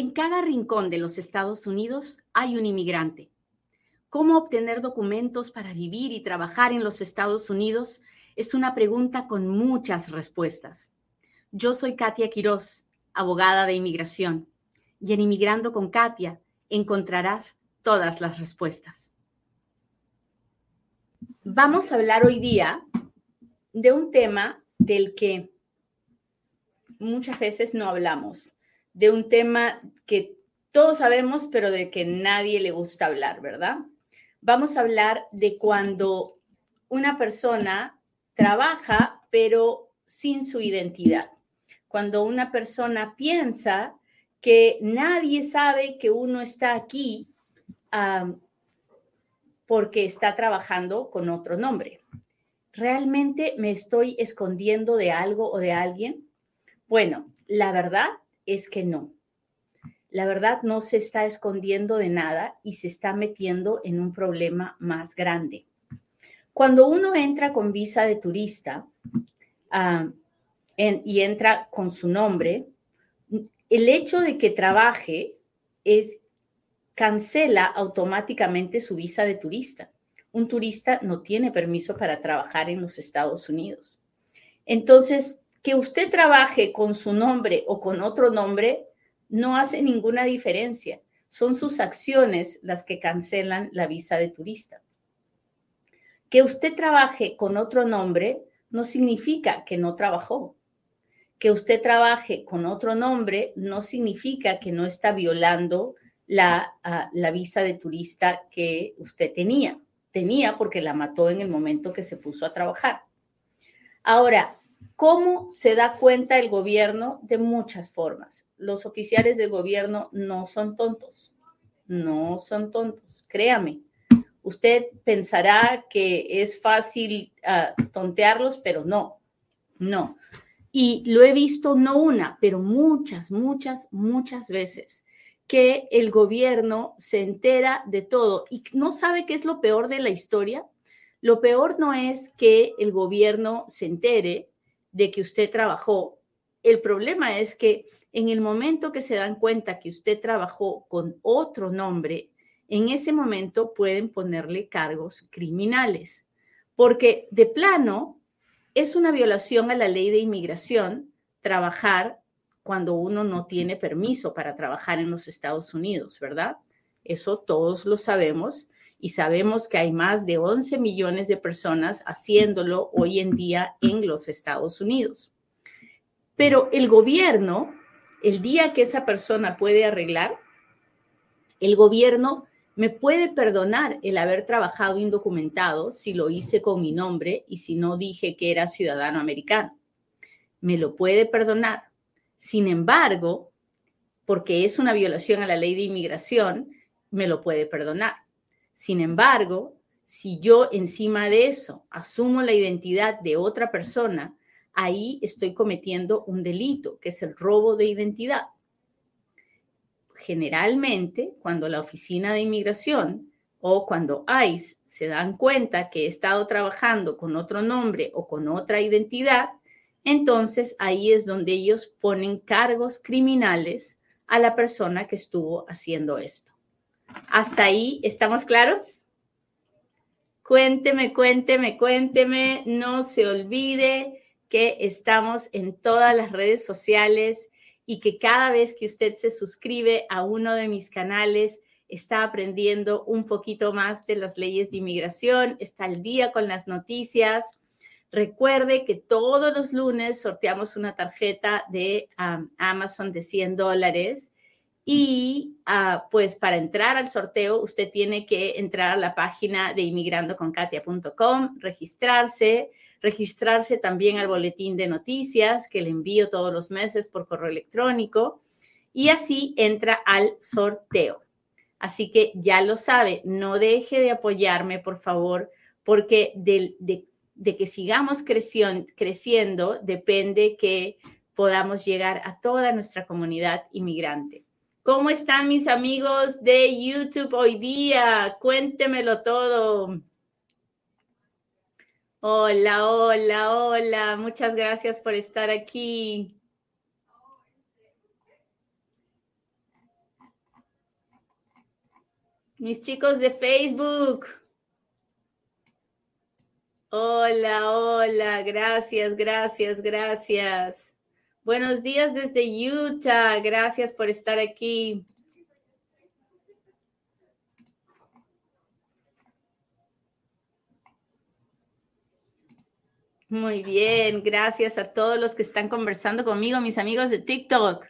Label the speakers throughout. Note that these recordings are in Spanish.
Speaker 1: En cada rincón de los Estados Unidos hay un inmigrante. ¿Cómo obtener documentos para vivir y trabajar en los Estados Unidos? Es una pregunta con muchas respuestas. Yo soy Katia Quiroz, abogada de inmigración, y en Inmigrando con Katia encontrarás todas las respuestas. Vamos a hablar hoy día de un tema del que muchas veces no hablamos, de un tema que todos sabemos, pero de que nadie le gusta hablar, ¿verdad? Vamos a hablar de cuando una persona trabaja, pero sin su identidad. Cuando una persona piensa que nadie sabe que uno está aquí porque está trabajando con otro nombre. ¿Realmente me estoy escondiendo de algo o de alguien? Bueno, la verdad es que no. La verdad no se está escondiendo de nada y se está metiendo en un problema más grande. Cuando uno entra con visa de turista ah, y entra con su nombre, el hecho de que trabaje es cancela automáticamente su visa de turista. Un turista no tiene permiso para trabajar en los Estados Unidos. Entonces, que usted trabaje con su nombre o con otro nombre no hace ninguna diferencia. Son sus acciones las que cancelan la visa de turista. Que usted trabaje con otro nombre no significa que no trabajó. Que usted trabaje con otro nombre no significa que no está violando la, ah, la visa de turista que usted tenía. Tenía porque la mató en el momento que se puso a trabajar. Ahora, ¿Cómo se da cuenta el gobierno? De muchas formas. Los oficiales del gobierno no son tontos, no son tontos, créame. Usted pensará que es fácil ah, tontearlos, pero no, no. Y lo he visto no una, pero muchas, muchas, muchas veces que el gobierno se entera de todo y no sabe qué es lo peor de la historia. Lo peor no es que el gobierno se entere de que usted trabajó. El problema es que en el momento que se dan cuenta que usted trabajó con otro nombre, en ese momento pueden ponerle cargos criminales, porque de plano es una violación a la ley de inmigración trabajar cuando uno no tiene permiso para trabajar en los Estados Unidos, ¿verdad? Eso todos lo sabemos y sabemos que hay más de 11 millones de personas haciéndolo hoy en día en los Estados Unidos. Pero el gobierno, el día que esa persona puede arreglar, el gobierno me puede perdonar el haber trabajado indocumentado si lo hice con mi nombre y si no dije que era ciudadano americano. Me lo puede perdonar. Sin embargo, porque es una violación a la ley de inmigración, me lo puede perdonar. Sin embargo, si yo encima de eso asumo la identidad de otra persona, ahí estoy cometiendo un delito, que es el robo de identidad. Generalmente, cuando la Oficina de Inmigración o cuando ICE se dan cuenta que he estado trabajando con otro nombre o con otra identidad, entonces ahí es donde ellos ponen cargos criminales a la persona que estuvo haciendo esto. ¿Hasta ahí estamos claros? Cuénteme, cuénteme, cuénteme. No se olvide que estamos en todas las redes sociales y que cada vez que usted se suscribe a uno de mis canales, está aprendiendo un poquito más de las leyes de inmigración, está al día con las noticias. Recuerde que todos los lunes sorteamos una tarjeta de Amazon de 100 dólares y ah, pues para entrar al sorteo, usted tiene que entrar a la página de inmigrandoconkatia.com, registrarse, registrarse también al boletín de noticias que le envío todos los meses por correo electrónico y así entra al sorteo. Así que ya lo sabe, no deje de apoyarme, por favor, porque de, de que sigamos creciendo depende que podamos llegar a toda nuestra comunidad inmigrante. ¿Cómo están mis amigos de YouTube hoy día? Cuéntemelo todo. Hola, hola, hola. Muchas gracias por estar aquí. Mis chicos de Facebook. Hola, hola. Gracias, gracias, gracias. Buenos días desde Utah, gracias por estar aquí. Muy bien, gracias a todos los que están conversando conmigo, mis amigos de TikTok.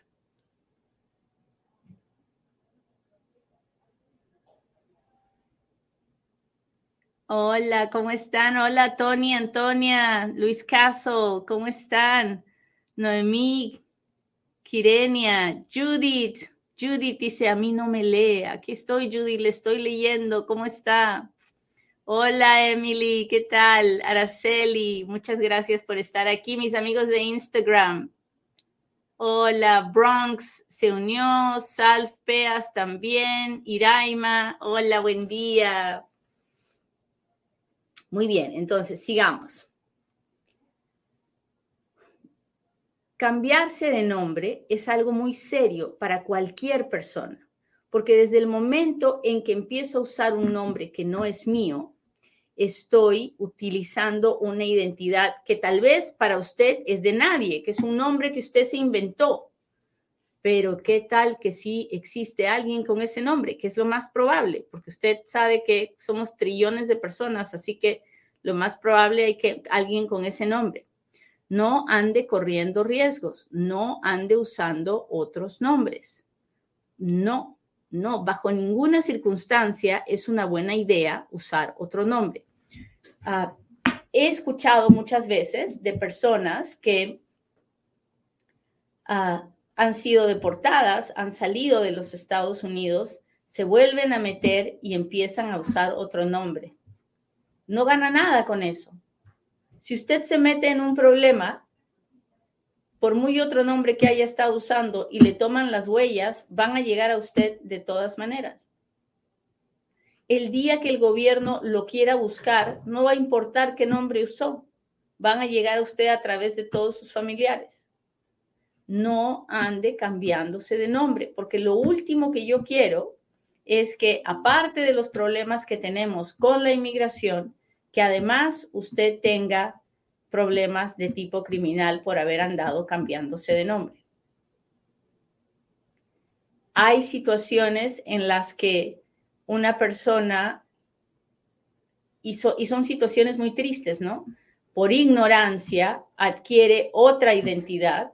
Speaker 1: Hola, ¿cómo están? Hola, Tony, Antonia, Luis Castle, ¿cómo están? Noemí, Kirenia, Judith. Judith dice, a mí no me lee. Aquí estoy, Judith, le estoy leyendo. ¿Cómo está? Hola, Emily, ¿qué tal? Araceli, muchas gracias por estar aquí, mis amigos de Instagram. Hola, Bronx se unió, Salf Peas también, Iraima, hola, buen día. Muy bien, entonces sigamos. Cambiarse de nombre es algo muy serio para cualquier persona, porque desde el momento en que empiezo a usar un nombre que no es mío, estoy utilizando una identidad que tal vez para usted es de nadie, que es un nombre que usted se inventó. Pero qué tal que sí existe alguien con ese nombre, que es lo más probable, porque usted sabe que somos trillones de personas, así que lo más probable hay que alguien con ese nombre. No ande corriendo riesgos, no ande usando otros nombres. No, no, bajo ninguna circunstancia es una buena idea usar otro nombre. Ah, he escuchado muchas veces de personas que ah, han sido deportadas, han salido de los Estados Unidos, se vuelven a meter y empiezan a usar otro nombre. No gana nada con eso. Si usted se mete en un problema, por muy otro nombre que haya estado usando y le toman las huellas, van a llegar a usted de todas maneras. El día que el gobierno lo quiera buscar, no va a importar qué nombre usó, van a llegar a usted a través de todos sus familiares. No ande cambiándose de nombre, porque lo último que yo quiero es que, aparte de los problemas que tenemos con la inmigración, que además usted tenga problemas de tipo criminal por haber andado cambiándose de nombre. Hay situaciones en las que una persona, y, y son situaciones muy tristes, ¿no? Por ignorancia adquiere otra identidad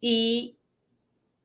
Speaker 1: y,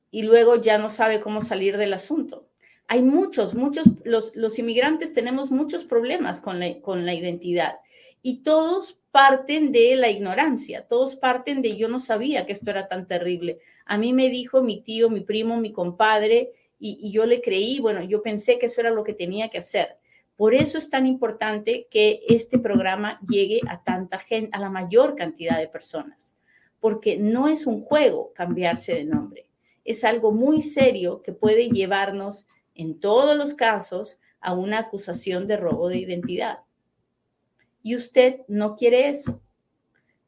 Speaker 1: y luego ya no sabe cómo salir del asunto hay muchos, muchos, los, los inmigrantes tenemos muchos problemas con la, con la identidad y todos parten de la ignorancia, todos parten de yo no sabía que esto era tan terrible. A mí me dijo mi tío, mi primo, mi compadre y, y yo le creí, bueno, yo pensé que eso era lo que tenía que hacer. Por eso es tan importante que este programa llegue a tanta gente, a la mayor cantidad de personas, porque no es un juego cambiarse de nombre, es algo muy serio que puede llevarnos en todos los casos a una acusación de robo de identidad. Y usted no quiere eso.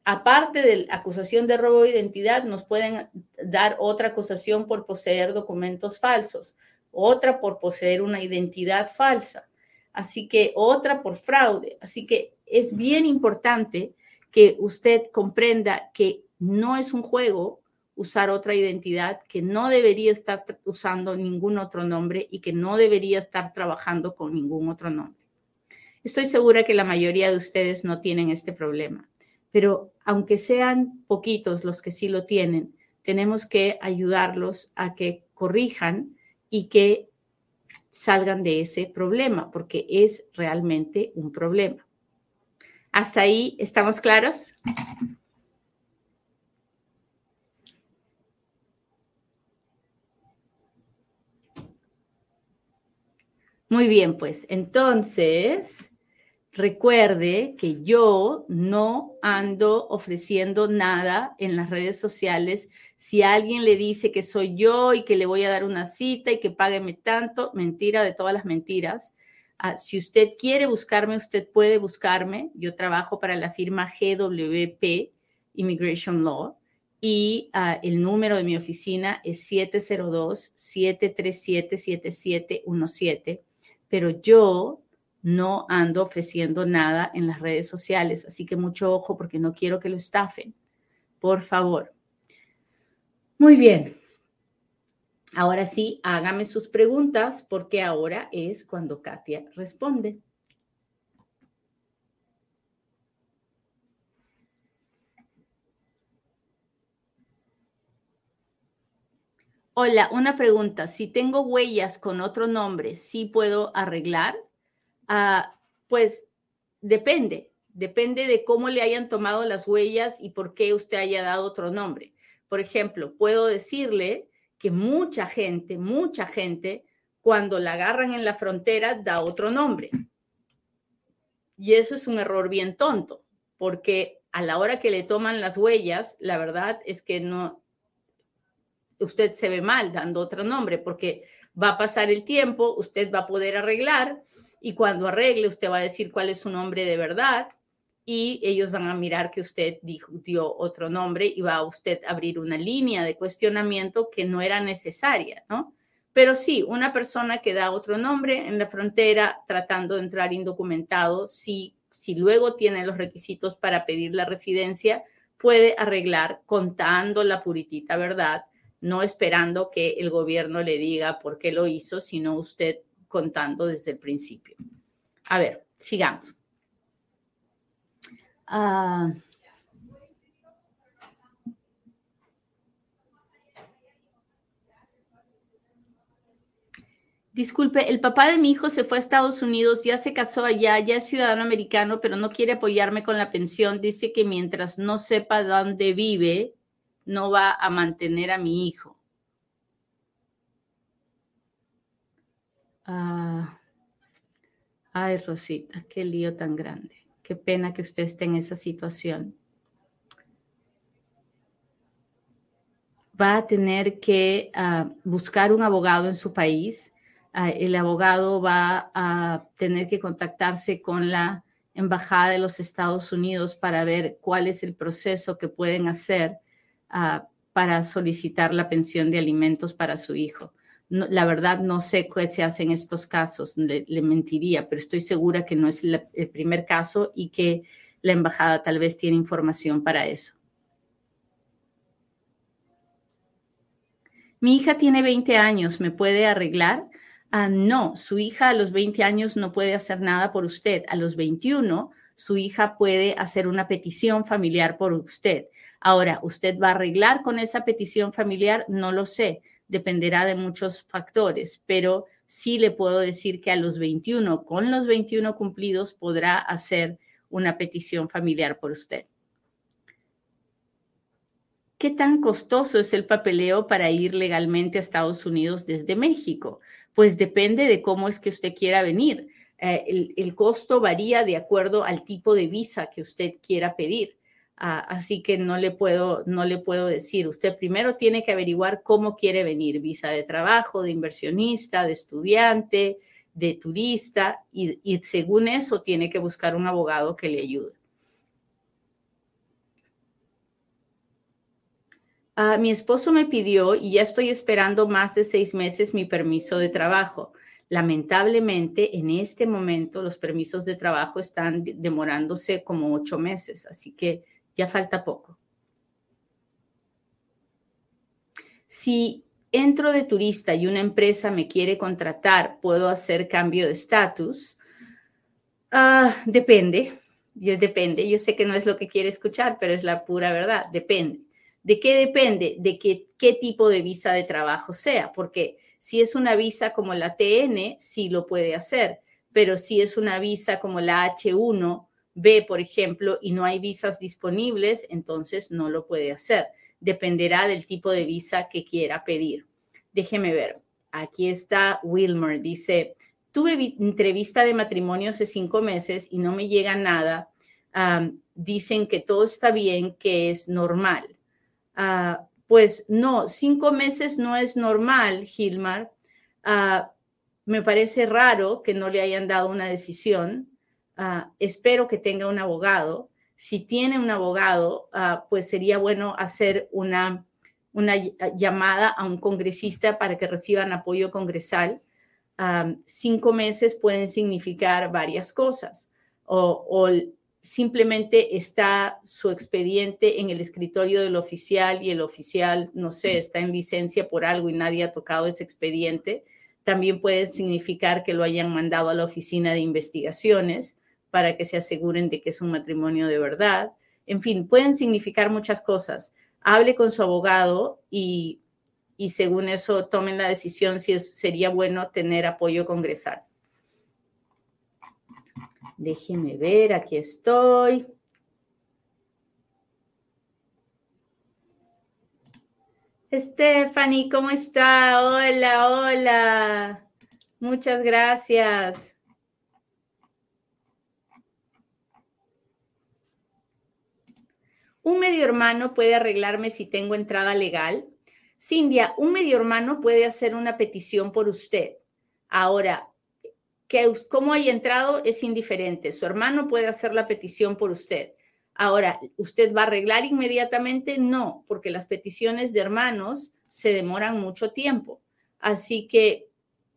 Speaker 1: Aparte de la acusación de robo de identidad, nos pueden dar otra acusación por poseer documentos falsos, otra por poseer una identidad falsa, así que otra por fraude. Así que es bien importante que usted comprenda que no es un juego, usar otra identidad, que no debería estar usando ningún otro nombre y que no debería estar trabajando con ningún otro nombre. Estoy segura que la mayoría de ustedes no tienen este problema, pero aunque sean poquitos los que sí lo tienen, tenemos que ayudarlos a que corrijan y que salgan de ese problema, porque es realmente un problema. ¿Hasta ahí estamos claros? Muy bien, pues entonces recuerde que yo no ando ofreciendo nada en las redes sociales. Si alguien le dice que soy yo y que le voy a dar una cita y que págueme tanto, mentira de todas las mentiras. Ah, si usted quiere buscarme, usted puede buscarme. Yo trabajo para la firma GWP Immigration Law y ah, el número de mi oficina es 702-737-7717 pero yo no ando ofreciendo nada en las redes sociales, así que mucho ojo porque no quiero que lo estafen. Por favor. Muy bien. Ahora sí, hágame sus preguntas porque ahora es cuando Katia responde. Hola, una pregunta. Si tengo huellas con otro nombre, ¿sí puedo arreglar? Ah, pues depende, depende de cómo le hayan tomado las huellas y por qué usted haya dado otro nombre. Por ejemplo, puedo decirle que mucha gente, mucha gente, cuando la agarran en la frontera, da otro nombre. Y eso es un error bien tonto, porque a la hora que le toman las huellas, la verdad es que no, usted se ve mal dando otro nombre, porque va a pasar el tiempo, usted va a poder arreglar y cuando arregle usted va a decir cuál es su nombre de verdad y ellos van a mirar que usted dijo, dio otro nombre y va a usted abrir una línea de cuestionamiento que no era necesaria, ¿no? Pero sí, una persona que da otro nombre en la frontera tratando de entrar indocumentado, si, si luego tiene los requisitos para pedir la residencia, puede arreglar contando la puritita verdad, no esperando que el gobierno le diga por qué lo hizo, sino usted contando desde el principio. A ver, sigamos. Ah, disculpe, el papá de mi hijo se fue a Estados Unidos, ya se casó allá, ya es ciudadano americano, pero no quiere apoyarme con la pensión. Dice que mientras no sepa dónde vive, no va a mantener a mi hijo. Ah, ay, Rosita, qué lío tan grande. Qué pena que usted esté en esa situación. Va a tener que ah, buscar un abogado en su país. Ah, el abogado va a tener que contactarse con la Embajada de los Estados Unidos para ver cuál es el proceso que pueden hacer para solicitar la pensión de alimentos para su hijo la verdad no sé qué se hace en estos casos, le, mentiría, pero estoy segura que no es el primer caso y que la embajada tal vez tiene información para eso. Mi hija tiene 20 años, ¿me puede arreglar? Ah, no, su hija a los 20 años no puede hacer nada por usted. A los 21, su hija puede hacer una petición familiar por usted. Ahora, ¿usted va a arreglar con esa petición familiar? No lo sé dependerá de muchos factores, pero sí le puedo decir que a los 21, con los 21 cumplidos, podrá hacer una petición familiar por usted. ¿Qué tan costoso es el papeleo para ir legalmente a Estados Unidos desde México? Pues depende de cómo es que usted quiera venir. Eh, el, el costo varía de acuerdo al tipo de visa que usted quiera pedir. Ah, así que no le puedo, no le puedo decir. Usted primero tiene que averiguar cómo quiere venir, visa de trabajo, de inversionista, de estudiante, de turista, y, según eso tiene que buscar un abogado que le ayude. Ah, mi esposo me pidió y ya estoy esperando más de seis meses mi permiso de trabajo. Lamentablemente, en este momento los permisos de trabajo están demorándose como ocho meses, así que ya falta poco. Si entro de turista y una empresa me quiere contratar, ¿puedo hacer cambio de estatus? Ah, depende, yo, depende. Yo sé que no es lo que quiere escuchar, pero es la pura verdad, depende. ¿De qué depende? De qué tipo de visa de trabajo sea, porque si es una visa como la TN, sí lo puede hacer, pero si es una visa como la H1, B, por ejemplo, y no hay visas disponibles, entonces no lo puede hacer. Dependerá del tipo de visa que quiera pedir. Déjeme ver. Aquí está Wilmer. Dice, tuve entrevista de matrimonio hace cinco meses y no me llega nada. dicen que todo está bien, que es normal. Ah, pues no, cinco meses no es normal, Gilmar. Ah, me parece raro que no le hayan dado una decisión. Ah, espero que tenga un abogado. Si tiene un abogado, ah, pues sería bueno hacer una, una llamada a un congresista para que reciban apoyo congresal. cinco meses pueden significar varias cosas. O, simplemente está su expediente en el escritorio del oficial y el oficial, no sé, está en licencia por algo y nadie ha tocado ese expediente. También puede significar que lo hayan mandado a la oficina de investigaciones para que se aseguren de que es un matrimonio de verdad. En fin, pueden significar muchas cosas. Hable con su abogado y y según eso tomen la decisión si sería bueno tener apoyo congresal. Déjenme ver, aquí estoy. Stephanie, ¿cómo está? Hola, hola. Muchas gracias. Un medio hermano puede arreglarme si tengo entrada legal. Cindia, un medio hermano puede hacer una petición por usted. Ahora, que cómo haya entrado es indiferente. Su hermano puede hacer la petición por usted. Ahora, ¿usted va a arreglar inmediatamente? No, porque las peticiones de hermanos se demoran mucho tiempo. Así que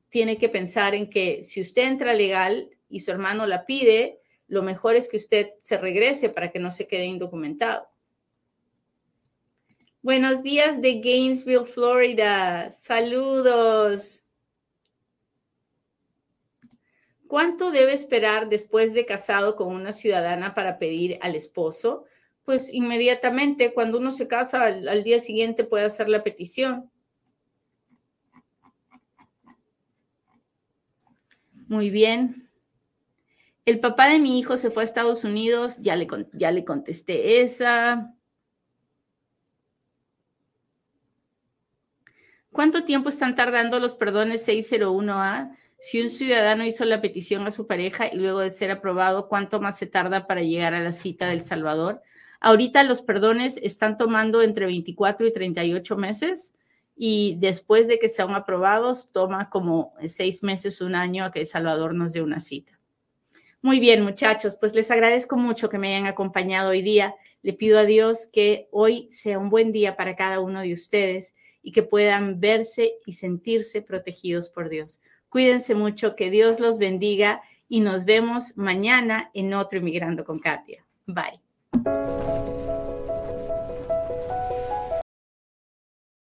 Speaker 1: tiene que pensar en que si usted entra legal y su hermano la pide, lo mejor es que usted se regrese para que no se quede indocumentado. Buenos días de Gainesville, Florida. Saludos. ¿Cuánto debe esperar después de casado con una ciudadana para pedir al esposo? Pues inmediatamente, cuando uno se casa, al, día siguiente puede hacer la petición. Muy bien. El papá de mi hijo se fue a Estados Unidos, ya le, ya le contesté esa. ¿Cuánto tiempo están tardando los perdones 601A? Si un ciudadano hizo la petición a su pareja y luego de ser aprobado, ¿cuánto más se tarda para llegar a la cita del Salvador? Ahorita los perdones están tomando entre 24 y 38 meses y después de que sean aprobados, toma como seis meses, un año a que El Salvador nos dé una cita. Muy bien, muchachos, pues les agradezco mucho que me hayan acompañado hoy día. Le pido a Dios que hoy sea un buen día para cada uno de ustedes y que puedan verse y sentirse protegidos por Dios. Cuídense mucho, que Dios los bendiga y nos vemos mañana en otro Inmigrando con Katia. Bye.